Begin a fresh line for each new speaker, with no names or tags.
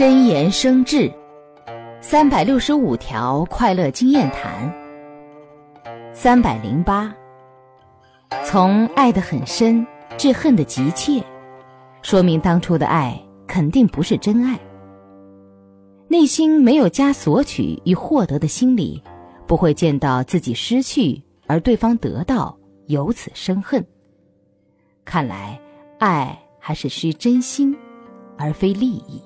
真言生智，三百六十五条快乐经验谈，三百零八，从爱的很深至恨的急切，说明当初的爱肯定不是真爱。内心没有加索取与获得的心理，不会见到自己失去而对方得到，由此生恨。看来，爱还是需真心，而非利益。